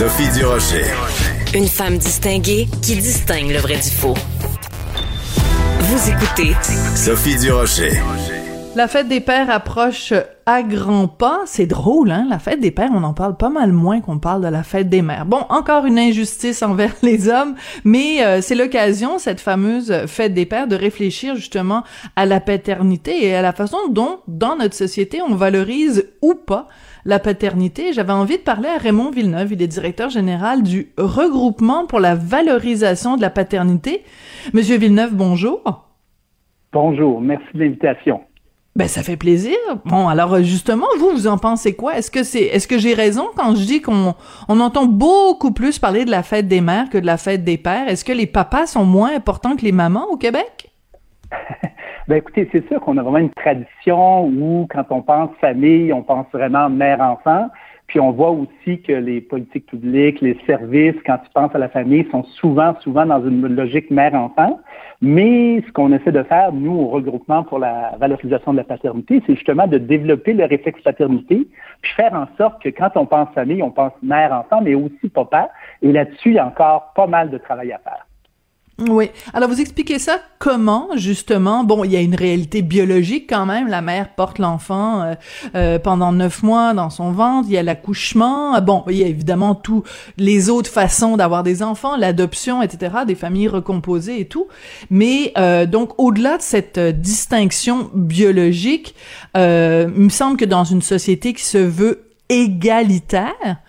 Sophie Durocher. Une femme distinguée qui distingue le vrai du faux. Vous écoutez Sophie Durocher. La fête des pères approche à grands pas. C'est drôle, hein? La fête des pères, on en parle pas mal moins qu'on parle de la fête des mères. Bon, encore une injustice envers les hommes, mais euh, c'est l'occasion, cette fameuse fête des pères, de réfléchir justement à la paternité et à la façon dont, dans notre société, on valorise ou pas la paternité. J'avais envie de parler à Raymond Villeneuve, il est directeur général du regroupement pour la valorisation de la paternité. Monsieur Villeneuve, bonjour. Bonjour, merci de l'invitation. Ben ça fait plaisir. Bon alors justement vous vous en pensez quoi? Est-ce que c'est est-ce que j'ai raison quand je dis qu'on on entend beaucoup plus parler de la fête des mères que de la fête des pères? Est-ce que les papas sont moins importants que les mamans au Québec? Ben écoutez, c'est sûr qu'on a vraiment une tradition où quand on pense famille, on pense vraiment mère-enfant. Puis on voit aussi que les politiques publiques, les services, quand tu penses à la famille, sont souvent, souvent dans une logique mère-enfant. Mais ce qu'on essaie de faire, nous, au regroupement pour la valorisation de la paternité, c'est justement de développer le réflexe paternité, puis faire en sorte que quand on pense famille, on pense mère-enfant, mais aussi papa. Et là-dessus, il y a encore pas mal de travail à faire. Oui. Alors, vous expliquez ça comment, justement? Bon, il y a une réalité biologique quand même. La mère porte l'enfant euh, euh, pendant neuf mois dans son ventre. Il y a l'accouchement. Bon, il y a évidemment tous les autres façons d'avoir des enfants, l'adoption, etc., des familles recomposées et tout. Mais euh, donc, au-delà de cette distinction biologique, il me semble que dans une société qui se veut égalitaire,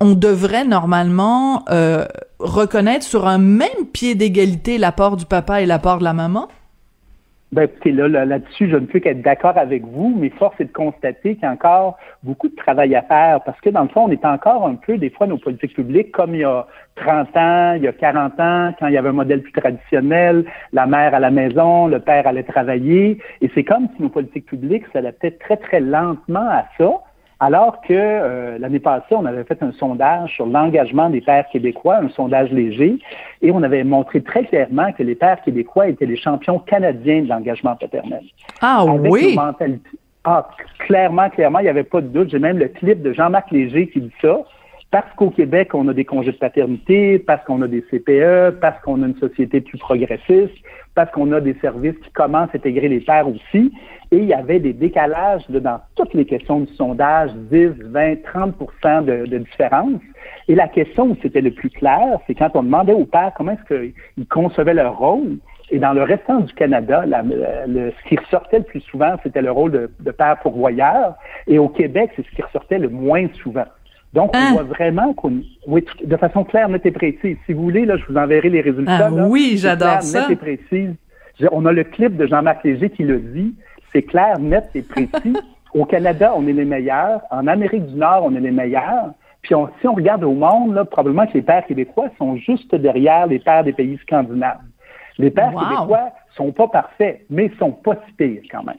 on devrait normalement euh, reconnaître sur un même pied d'égalité l'apport du papa et l'apport de la maman? Ben, écoutez, là, là-dessus, je ne peux qu'être d'accord avec vous, mais force est de constater qu'il y a encore beaucoup de travail à faire parce que, dans le fond, on est encore un peu, des fois, nos politiques publiques, comme il y a 30 ans, il y a 40 ans, quand il y avait un modèle plus traditionnel, la mère à la maison, le père allait travailler, et c'est comme si nos politiques publiques s'adaptaient très, très lentement à ça. Alors que euh, l'année passée, on avait fait un sondage sur l'engagement des pères québécois, un sondage léger, et on avait montré très clairement que les pères québécois étaient les champions canadiens de l'engagement paternel. Ah oui! Ah, clairement, clairement, il n'y avait pas de doute. J'ai même le clip de Jean-Marc Léger qui dit ça. Parce qu'au Québec, on a des congés de paternité, parce qu'on a des CPE, parce qu'on a une société plus progressiste, parce qu'on a des services qui commencent à intégrer les pères aussi. Et il y avait des décalages dans toutes les questions du sondage, 10, 20, 30 de, de différence. Et la question où c'était le plus clair, c'est quand on demandait aux pères comment est-ce qu'ils concevaient leur rôle. Et dans le restant du Canada, le, ce qui ressortait le plus souvent, c'était le rôle de, de père pourvoyeur. Et au Québec, c'est ce qui ressortait le moins souvent. Donc, on hein? voit vraiment qu'on, oui, de façon claire, nette et précise. Si vous voulez, là, je vous enverrai les résultats. Ah, oui, j'adore ça. Nette et précise. On a le clip de Jean-Marc Léger qui le dit. C'est clair, net et précis. Au Canada, on est les meilleurs. En Amérique du Nord, on est les meilleurs. Puis si on regarde au monde, là, probablement que les pères québécois sont juste derrière les pères des pays scandinaves. Les pères québécois sont pas parfaits, mais sont pas si pires quand même.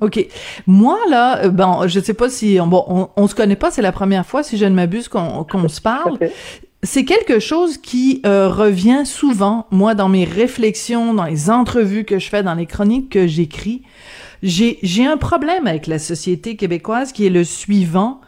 OK. Moi, là, euh, bon, je sais pas si... Bon, on, on se connaît pas, c'est la première fois, si je ne m'abuse, qu'on se parle c'est quelque chose qui euh, revient souvent, moi, dans mes réflexions, dans les entrevues que je fais, dans les chroniques que j'écris. J'ai, j'ai un problème avec la société québécoise qui est le suivant.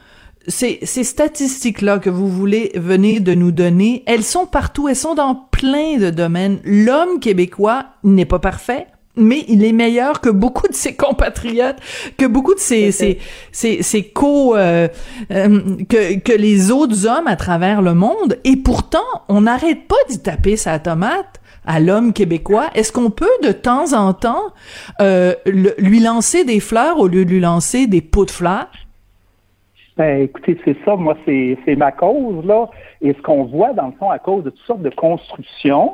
Ces, ces statistiques-là que vous voulez venir de nous donner, elles sont partout, elles sont dans plein de domaines. L'homme québécois n'est pas parfait, mais il est meilleur que beaucoup de ses compatriotes, que beaucoup de ses, ses, ses, ses, co, euh, euh, que, que les autres hommes à travers le monde. Et pourtant, on n'arrête pas d'y taper sa tomate à l'homme québécois. Est-ce qu'on peut de temps en temps euh, lui lancer des fleurs au lieu de lui lancer des pots de fleurs? Ben, écoutez, c'est ça, moi, c'est ma cause, là. Et ce qu'on voit, dans le fond, à cause de toutes sortes de constructions,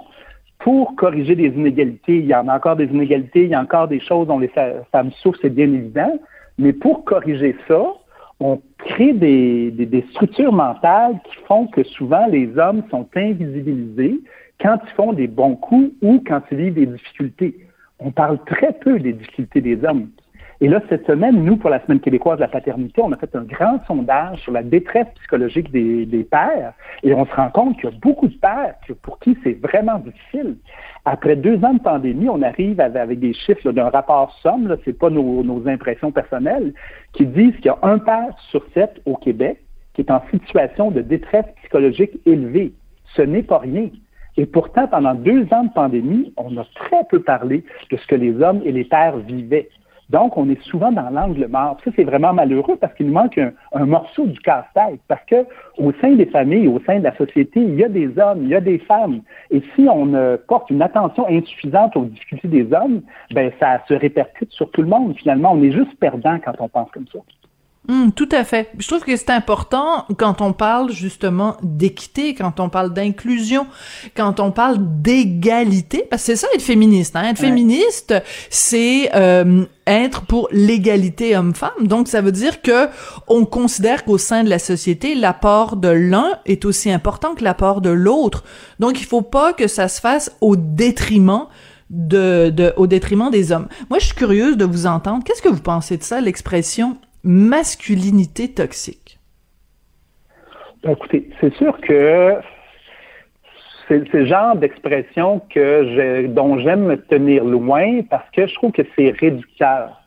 pour corriger des inégalités, il y en a encore des inégalités, il y a encore des choses dont les femmes souffrent, c'est bien évident, mais pour corriger ça, on crée des, des, structures mentales qui font que souvent les hommes sont invisibilisés quand ils font des bons coups ou quand ils vivent des difficultés. On parle très peu des difficultés des hommes. Et là, cette semaine, nous, pour la Semaine québécoise de la paternité, on a fait un grand sondage sur la détresse psychologique des, pères et on se rend compte qu'il y a beaucoup de pères pour qui c'est vraiment difficile. Après deux ans de pandémie, on arrive avec, des chiffres d'un rapport somme, ce n'est pas nos impressions personnelles, qui disent qu'il y a un père sur sept au Québec qui est en situation de détresse psychologique élevée. Ce n'est pas rien. Et pourtant, pendant deux ans de pandémie, on a très peu parlé de ce que les hommes et les pères vivaient. Donc, on est souvent dans l'angle mort. Ça, c'est vraiment malheureux parce qu'il nous manque un, morceau du casse-tête. Parce que au sein des familles, au sein de la société, il y a des hommes, il y a des femmes. Et si on porte une attention insuffisante aux difficultés des hommes, ben ça se répercute sur tout le monde. Finalement, on est juste perdant quand on pense comme ça. Hum, tout à fait. Je trouve que c'est important quand on parle justement d'équité, quand on parle d'inclusion, quand on parle d'égalité, parce que c'est ça être féministe. Hein? Être féministe, c'est euh, être pour l'égalité homme-femme. Donc ça veut dire que on considère qu'au sein de la société, l'apport de l'un est aussi important que l'apport de l'autre. Donc il faut pas que ça se fasse au détriment de, de, au détriment des hommes. Moi, je suis curieuse de vous entendre. Qu'est-ce que vous pensez de ça, l'expression masculinité toxique? Ben, écoutez, c'est sûr que c'est le genre d'expression que dont j'aime me tenir loin parce que je trouve que c'est réducteur.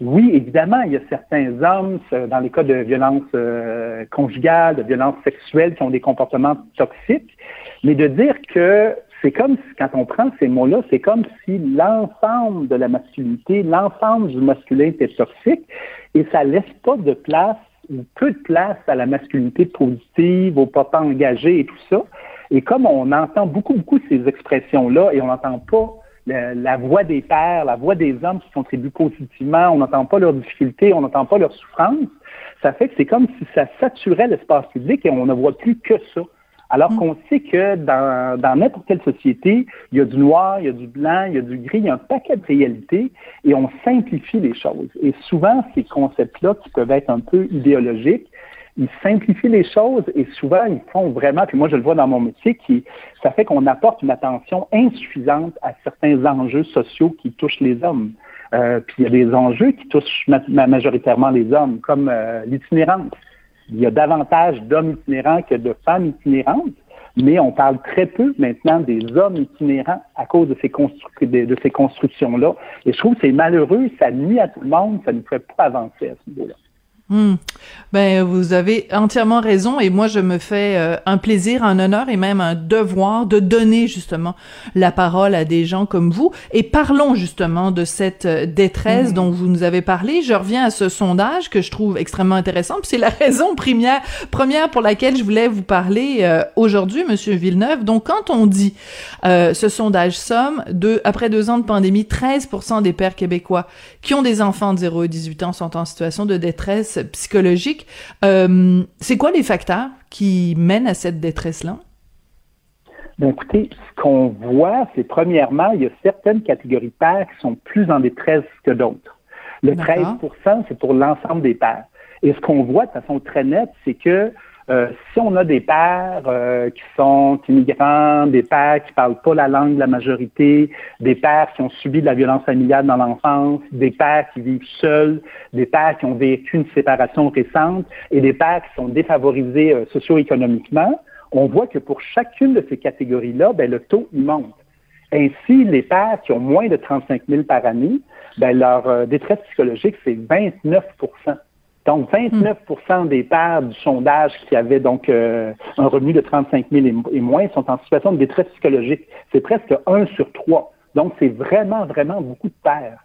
Oui, évidemment, il y a certains hommes, dans les cas de violence euh, conjugale, de violence sexuelle, qui ont des comportements toxiques, mais de dire que c'est comme si, quand on prend ces mots-là, c'est comme si l'ensemble de la masculinité, l'ensemble du masculin était toxique et ça laisse pas de place ou peu de place à la masculinité positive, au papa engagé et tout ça. Et comme on entend beaucoup, beaucoup ces expressions-là et on n'entend pas la, voix des pères, la voix des hommes qui contribuent positivement, on n'entend pas leurs difficultés, on n'entend pas leurs souffrances, ça fait que c'est comme si ça saturait l'espace public et on ne voit plus que ça. Alors mm. qu'on sait que dans, dans n'importe quelle société, il y a du noir, il y a du blanc, il y a du gris, il y a un paquet de réalités et on simplifie les choses. Et souvent, ces concepts-là qui peuvent être un peu idéologiques, ils simplifient les choses et souvent ils font vraiment, puis moi je le vois dans mon métier, qui ça fait qu'on apporte une attention insuffisante à certains enjeux sociaux qui touchent les hommes. Euh, puis il y a des enjeux qui touchent majoritairement les hommes, comme euh, l'itinérance il y a davantage d'hommes itinérants que de femmes itinérantes, mais on parle très peu maintenant des hommes itinérants à cause de ces, constructions-là. Et je trouve que c'est malheureux, ça nuit à tout le monde, ça ne fait pas avancer à ce niveau-là. Hmm. Ben, vous avez entièrement raison et moi je me fais euh, un plaisir, un honneur et même un devoir de donner justement la parole à des gens comme vous et parlons justement de cette euh, détresse hmm. dont vous nous avez parlé. Je reviens à ce sondage que je trouve extrêmement intéressant. C'est la raison première, première pour laquelle je voulais vous parler euh, aujourd'hui, Monsieur Villeneuve. Donc quand on dit ce sondage somme de après deux ans de pandémie, 13% des pères québécois qui ont des enfants de 0 à 18 ans sont en situation de détresse psychologique. Euh, c'est quoi les facteurs qui mènent à cette détresse-là? Ben écoutez, ce qu'on voit, c'est premièrement, il y a certaines catégories de pères qui sont plus en détresse que d'autres. Le 13% c'est pour l'ensemble des pères. Et ce qu'on voit de façon très nette, c'est que euh, si on a des pères euh, qui sont immigrants, des pères qui parlent pas la langue de la majorité, des pères qui ont subi de la violence familiale dans l'enfance, des pères qui vivent seuls, des pères qui ont vécu une séparation récente et des pères qui sont défavorisés euh, socio-économiquement, on voit que pour chacune de ces catégories-là, ben, le taux il monte. Ainsi, les pères qui ont moins de 35 000 par année, ben, leur détresse psychologique, c'est 29 donc, 29% des pères du sondage qui avaient donc euh, un revenu de 35 000 et, moins sont en situation de détresse psychologique. C'est presque un sur trois. Donc, c'est vraiment, vraiment beaucoup de pères.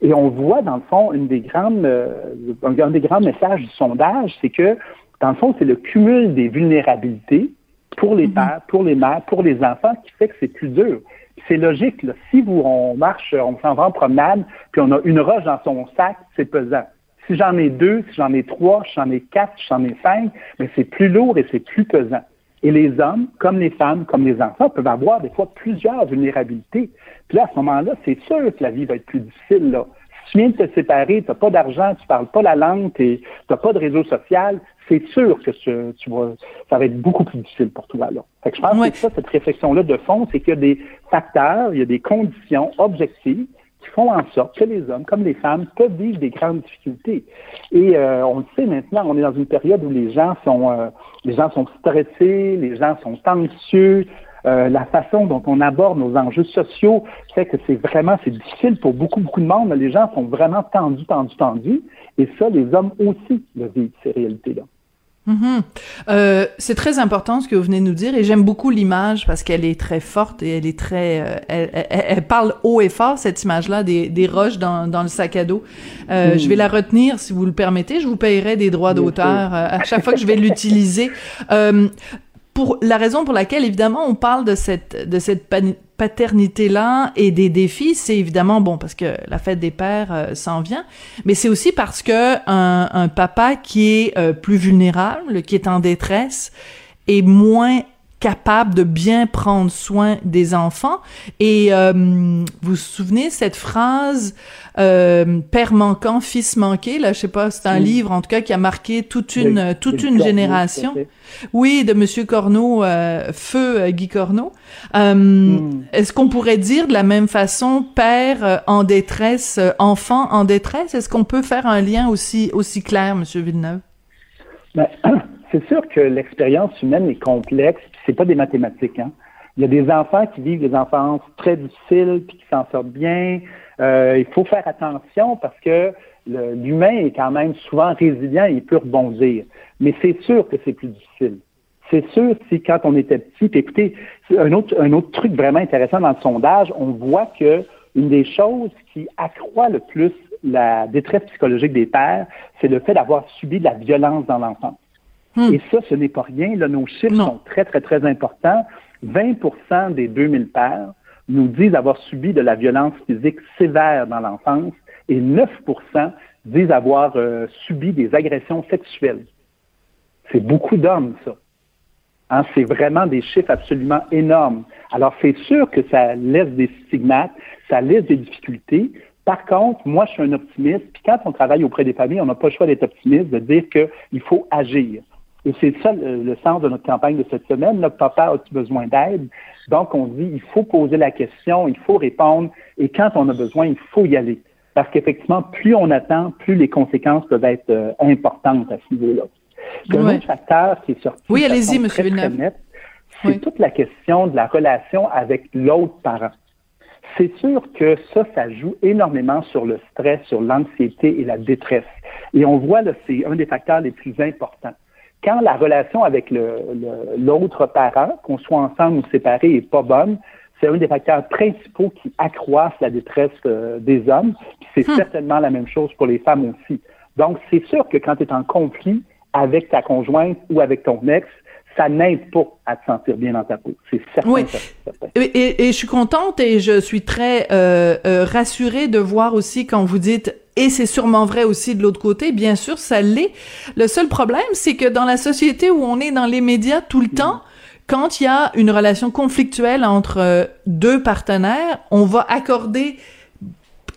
Et on voit, dans le fond, une des grandes, euh, un des grands messages du sondage, c'est que, dans le fond, c'est le cumul des vulnérabilités pour les pères, pour les mères, pour les enfants qui fait que c'est plus dur. C'est logique. Là. Si vous, on marche, on s'en va en promenade, puis on a une roche dans son sac, c'est pesant. Si j'en ai deux, si j'en ai trois, si j'en ai quatre, si j'en ai cinq, mais c'est plus lourd et c'est plus pesant. Et les hommes, comme les femmes, comme les enfants, peuvent avoir des fois plusieurs vulnérabilités. Puis là, à ce moment-là, c'est sûr que la vie va être plus difficile. Là. Si tu viens de te séparer, tu n'as pas d'argent, tu parles pas la langue, tu n'as pas de réseau social, c'est sûr que tu, vas, ça va être beaucoup plus difficile pour toi. Là. Fait que je pense que ça, cette réflexion-là de fond, c'est qu'il y a des facteurs, il y a des conditions objectives qui font en sorte que les hommes comme les femmes peuvent vivre des grandes difficultés. Et euh, on le sait maintenant, on est dans une période où les gens sont euh, les gens sont stressés, les gens sont anxieux. Euh, la façon dont on aborde nos enjeux sociaux fait que c'est vraiment c'est difficile pour beaucoup beaucoup de monde. Les gens sont vraiment tendus, tendus, tendus. Et ça, les hommes aussi le vivent ces réalités-là. Mm-hmm. Euh, c'est très important ce que vous venez de nous dire et j'aime beaucoup l'image parce qu'elle est très forte et elle est très, euh, elle, elle, parle haut et fort cette image-là des, des roches dans, dans le sac à dos. Euh, Je vais la retenir si vous le permettez. Je vous payerai des droits d'auteur euh, à chaque fois que je vais l'utiliser. Euh, pour la raison pour laquelle évidemment on parle de cette de cette paternité là et des défis, c'est évidemment bon parce que la fête des pères euh, s'en vient, mais c'est aussi parce que un, un papa qui est euh, plus vulnérable, qui est en détresse, est moins capable de bien prendre soin des enfants. Et euh, vous vous souvenez cette phrase euh, père manquant, fils manqué, là, je sais pas, c'est un livre en tout cas qui a marqué toute une toute une génération. Oui, de Monsieur Corneau, euh, feu euh, Guy Corneau. Hmm. Est-ce qu'on pourrait dire de la même façon père en détresse, enfant en détresse? Est-ce qu'on peut faire un lien aussi aussi clair, Monsieur Villeneuve? Ben, c'est sûr que l'expérience humaine est complexe, c'est pas des mathématiques. Hein. Il y a des enfants qui vivent des enfances très difficiles puis qui s'en sortent bien. Euh, il faut faire attention parce que l'humain est quand même souvent résilient et il peut rebondir. Mais c'est sûr que c'est plus difficile. C'est sûr si quand on était petit, écoutez, un autre, un autre truc vraiment intéressant dans le sondage, on voit que une des choses qui accroît le plus la détresse psychologique des pères, c'est le fait d'avoir subi de la violence dans l'enfance. Hmm. Et ça, ce n'est pas rien. Là, nos chiffres sont très, très, très importants. 20% des 2000 pères nous disent avoir subi de la violence physique sévère dans l'enfance et 9% disent avoir euh, subi des agressions sexuelles. C'est beaucoup d'hommes, ça. Hein, c'est vraiment des chiffres absolument énormes. Alors, c'est sûr que ça laisse des stigmates, ça laisse des difficultés. Par contre, moi, je suis un optimiste. Puis quand on travaille auprès des familles, on n'a pas le choix d'être optimiste, de dire qu'il faut agir. Et c'est ça le, sens de notre campagne de cette semaine. Notre papa a-tu besoin d'aide? Donc, on dit, il faut poser la question, il faut répondre, et quand on a besoin, il faut y aller. Parce qu'effectivement, plus on attend, plus les conséquences peuvent être euh, importantes à ce niveau-là. Un autre facteur qui est sorti oui, allez-y, Monsieur c'est toute la question de la relation avec l'autre parent. C'est sûr que ça, ça joue énormément sur le stress, sur l'anxiété et la détresse. Et on voit, là, c'est un des facteurs les plus importants quand la relation avec l'autre parent, qu'on soit ensemble ou séparés, est pas bonne, c'est un des facteurs principaux qui accroissent la détresse euh, des hommes. C'est hmm. certainement la même chose pour les femmes aussi. Donc, c'est sûr que quand tu es en conflit avec ta conjointe ou avec ton ex, ça n'aide pas à te sentir bien dans ta peau. C'est certain. Oui. Et, et, je suis contente et je suis très euh, euh, rassurée de voir aussi quand vous dites et c'est sûrement vrai aussi de l'autre côté, bien sûr, ça l'est. Le seul problème, c'est que dans la société où on est dans les médias tout le temps, quand il y a une relation conflictuelle entre euh, deux partenaires, on va accorder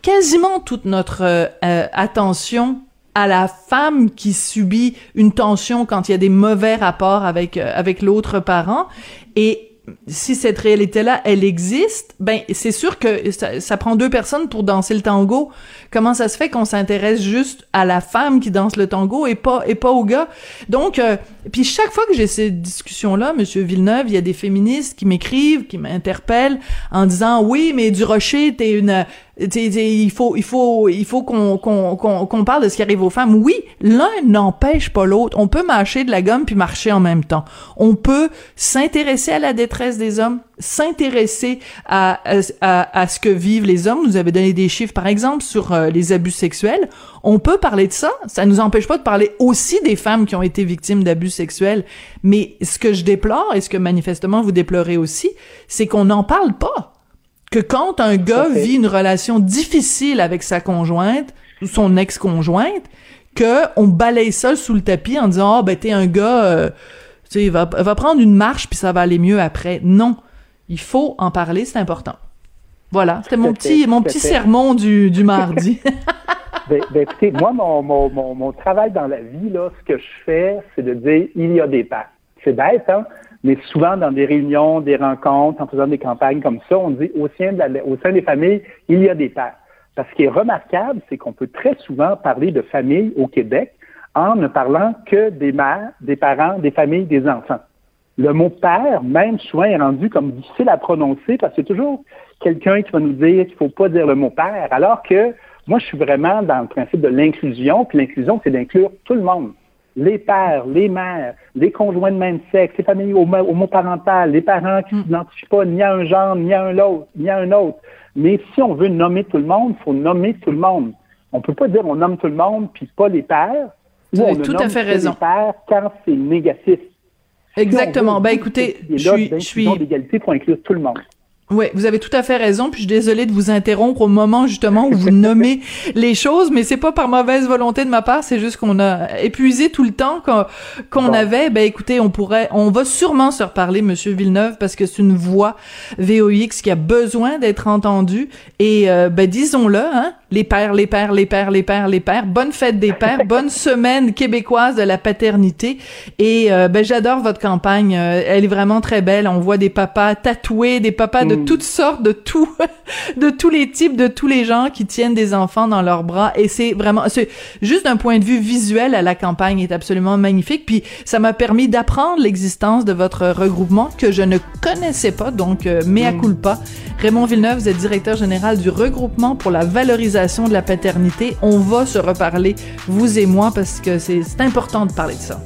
quasiment toute notre euh, euh, attention à la femme qui subit une tension quand il y a des mauvais rapports avec avec l'autre parent et si cette réalité-là, elle existe, ben c'est sûr que ça, prend deux personnes pour danser le tango. Comment ça se fait qu'on s'intéresse juste à la femme qui danse le tango et pas et pas au gars? Donc, euh, puis chaque fois que j'ai ces discussions-là, Monsieur Villeneuve, il y a des féministes qui m'écrivent, qui m'interpellent en disant oui, mais du Rocher, t'es une il faut, il faut, il faut qu'on qu'on qu'on parle de ce qui arrive aux femmes. Oui, l'un n'empêche pas l'autre. On peut mâcher de la gomme puis marcher en même temps. On peut s'intéresser à la détresse des hommes, s'intéresser à, à, à, ce que vivent les hommes. Vous avez donné des chiffres, par exemple, sur euh, les abus sexuels. On peut parler de ça. Ça nous empêche pas de parler aussi des femmes qui ont été victimes d'abus sexuels. Mais ce que je déplore et ce que manifestement vous déplorez aussi, c'est qu'on n'en parle pas que quand un gars vit une relation difficile avec sa conjointe ou son ex-conjointe, que on balaye ça sous le tapis en disant ah ben t'es un gars, euh, tu sais va, va prendre une marche puis ça va aller mieux après. Non, il faut en parler, c'est important. Voilà, c'était mon petit mon petit sermon du, du mardi. ben, ben, écoutez, moi mon, mon, mon, mon travail dans la vie là, ce que je fais, c'est de dire il y a des pas. C'est bête, hein? Mais souvent, dans des réunions, des rencontres, en faisant des campagnes comme ça, on dit au sein, au sein des familles, il y a des pères. Parce ce qui est remarquable, c'est qu'on peut très souvent parler de famille au Québec en ne parlant que des mères, des parents, des familles, des enfants. Le mot père, même souvent, est rendu comme difficile à prononcer parce que toujours quelqu'un qui va nous dire qu'il ne faut pas dire le mot père, alors que moi, je suis vraiment dans le principe de l'inclusion, puis l'inclusion, c'est d'inclure tout le monde les pères, les mères, les conjoints de même sexe, les familles homoparentales, les parents qui ne hmm. s'identifient pas ni à un genre, ni à un autre, ni à un autre. Mais si on veut nommer tout le monde, il faut nommer tout le monde. On peut pas dire on nomme tout le monde puis pas les pères. Vous avez tout à fait raison. Les pères quand c'est négatif. Exactement. ben écoutez, je suis, je suis d'égalité pour inclure tout le monde. Oui, vous avez tout à fait raison. Puis je suis désolée de vous interrompre au moment justement où vous nommez les choses, mais c'est pas par mauvaise volonté de ma part, c'est juste qu'on a épuisé tout le temps qu'on avait. Ben écoutez, on pourrait, on va sûrement se reparler, Monsieur Villeneuve, parce que c'est une voix VOX qui a besoin d'être entendue. Et euh, ben disons-le, hein, les pères, les pères, les pères, les pères, les pères. Bonne fête des pères, bonne semaine québécoise de la paternité. Et euh, ben j'adore votre campagne. Euh, elle est vraiment très belle. On voit des papas tatoués, des papas de mm. toutes sortes, de tout, de tous les types, de tous les gens qui tiennent des enfants dans leurs bras. Et c'est vraiment, c'est juste d'un point de vue visuel, la campagne est absolument magnifique. Puis ça m'a permis d'apprendre l'existence de votre regroupement que je ne connaissais pas. Donc euh, mea mm. culpa. Raymond Villeneuve, vous êtes directeur général du regroupement pour la valorisation de la paternité. On va se reparler, vous et moi, parce que c'est important de parler de ça.